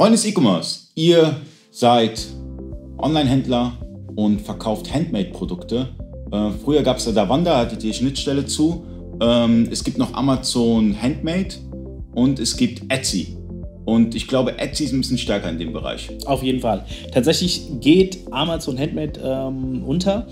Freunde des E-Commerce, ihr seid Online-Händler und verkauft Handmade-Produkte. Äh, früher gab es ja Davanda, hattet ihr Schnittstelle zu. Ähm, es gibt noch Amazon Handmade und es gibt Etsy. Und ich glaube, Etsy ist ein bisschen stärker in dem Bereich. Auf jeden Fall. Tatsächlich geht Amazon Handmade ähm, unter.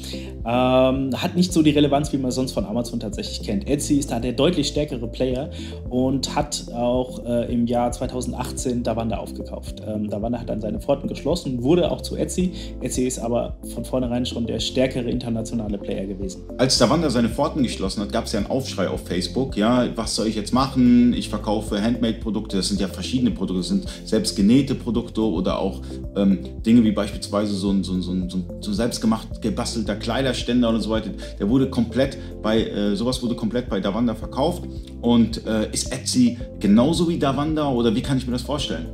Ähm, hat nicht so die Relevanz, wie man sonst von Amazon tatsächlich kennt. Etsy ist da der deutlich stärkere Player und hat auch äh, im Jahr 2018 Davanda aufgekauft. Ähm, Davanda hat dann seine Pforten geschlossen, wurde auch zu Etsy. Etsy ist aber von vornherein schon der stärkere internationale Player gewesen. Als Davanda seine Pforten geschlossen hat, gab es ja einen Aufschrei auf Facebook. Ja, was soll ich jetzt machen? Ich verkaufe Handmade-Produkte. Das sind ja verschiedene Produkte. Das sind selbst genähte Produkte oder auch ähm, Dinge wie beispielsweise so ein, so ein, so ein, so ein selbstgemacht gebastelter Kleiderständer und so weiter. Der wurde komplett bei, äh, sowas wurde komplett bei Davanda verkauft. Und äh, ist Etsy genauso wie Davanda oder wie kann ich mir das vorstellen?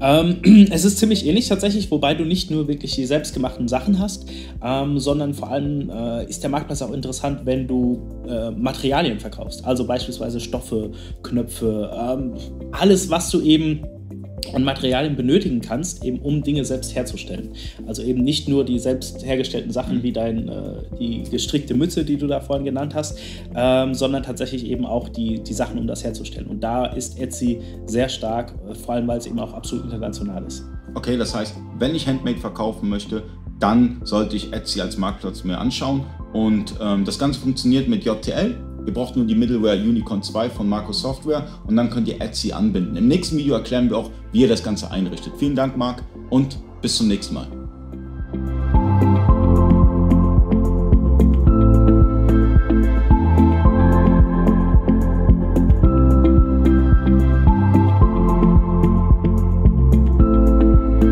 Ähm, es ist ziemlich ähnlich tatsächlich, wobei du nicht nur wirklich die selbstgemachten Sachen hast, ähm, sondern vor allem äh, ist der Marktplatz auch interessant, wenn du äh, Materialien verkaufst. Also beispielsweise Stoffe, Knöpfe, ähm, alles, was du eben an Materialien benötigen kannst, eben um Dinge selbst herzustellen. Also eben nicht nur die selbst hergestellten Sachen mhm. wie dein, äh, die gestrickte Mütze, die du da vorhin genannt hast, ähm, sondern tatsächlich eben auch die, die Sachen, um das herzustellen. Und da ist Etsy sehr stark, äh, vor allem weil es eben auch absolut international ist. Okay, das heißt, wenn ich Handmade verkaufen möchte, dann sollte ich Etsy als Marktplatz mir anschauen. Und ähm, das Ganze funktioniert mit JTL. Ihr braucht nur die Middleware Unicorn 2 von Marco Software und dann könnt ihr Etsy anbinden. Im nächsten Video erklären wir auch, wie ihr das Ganze einrichtet. Vielen Dank, Marc, und bis zum nächsten Mal.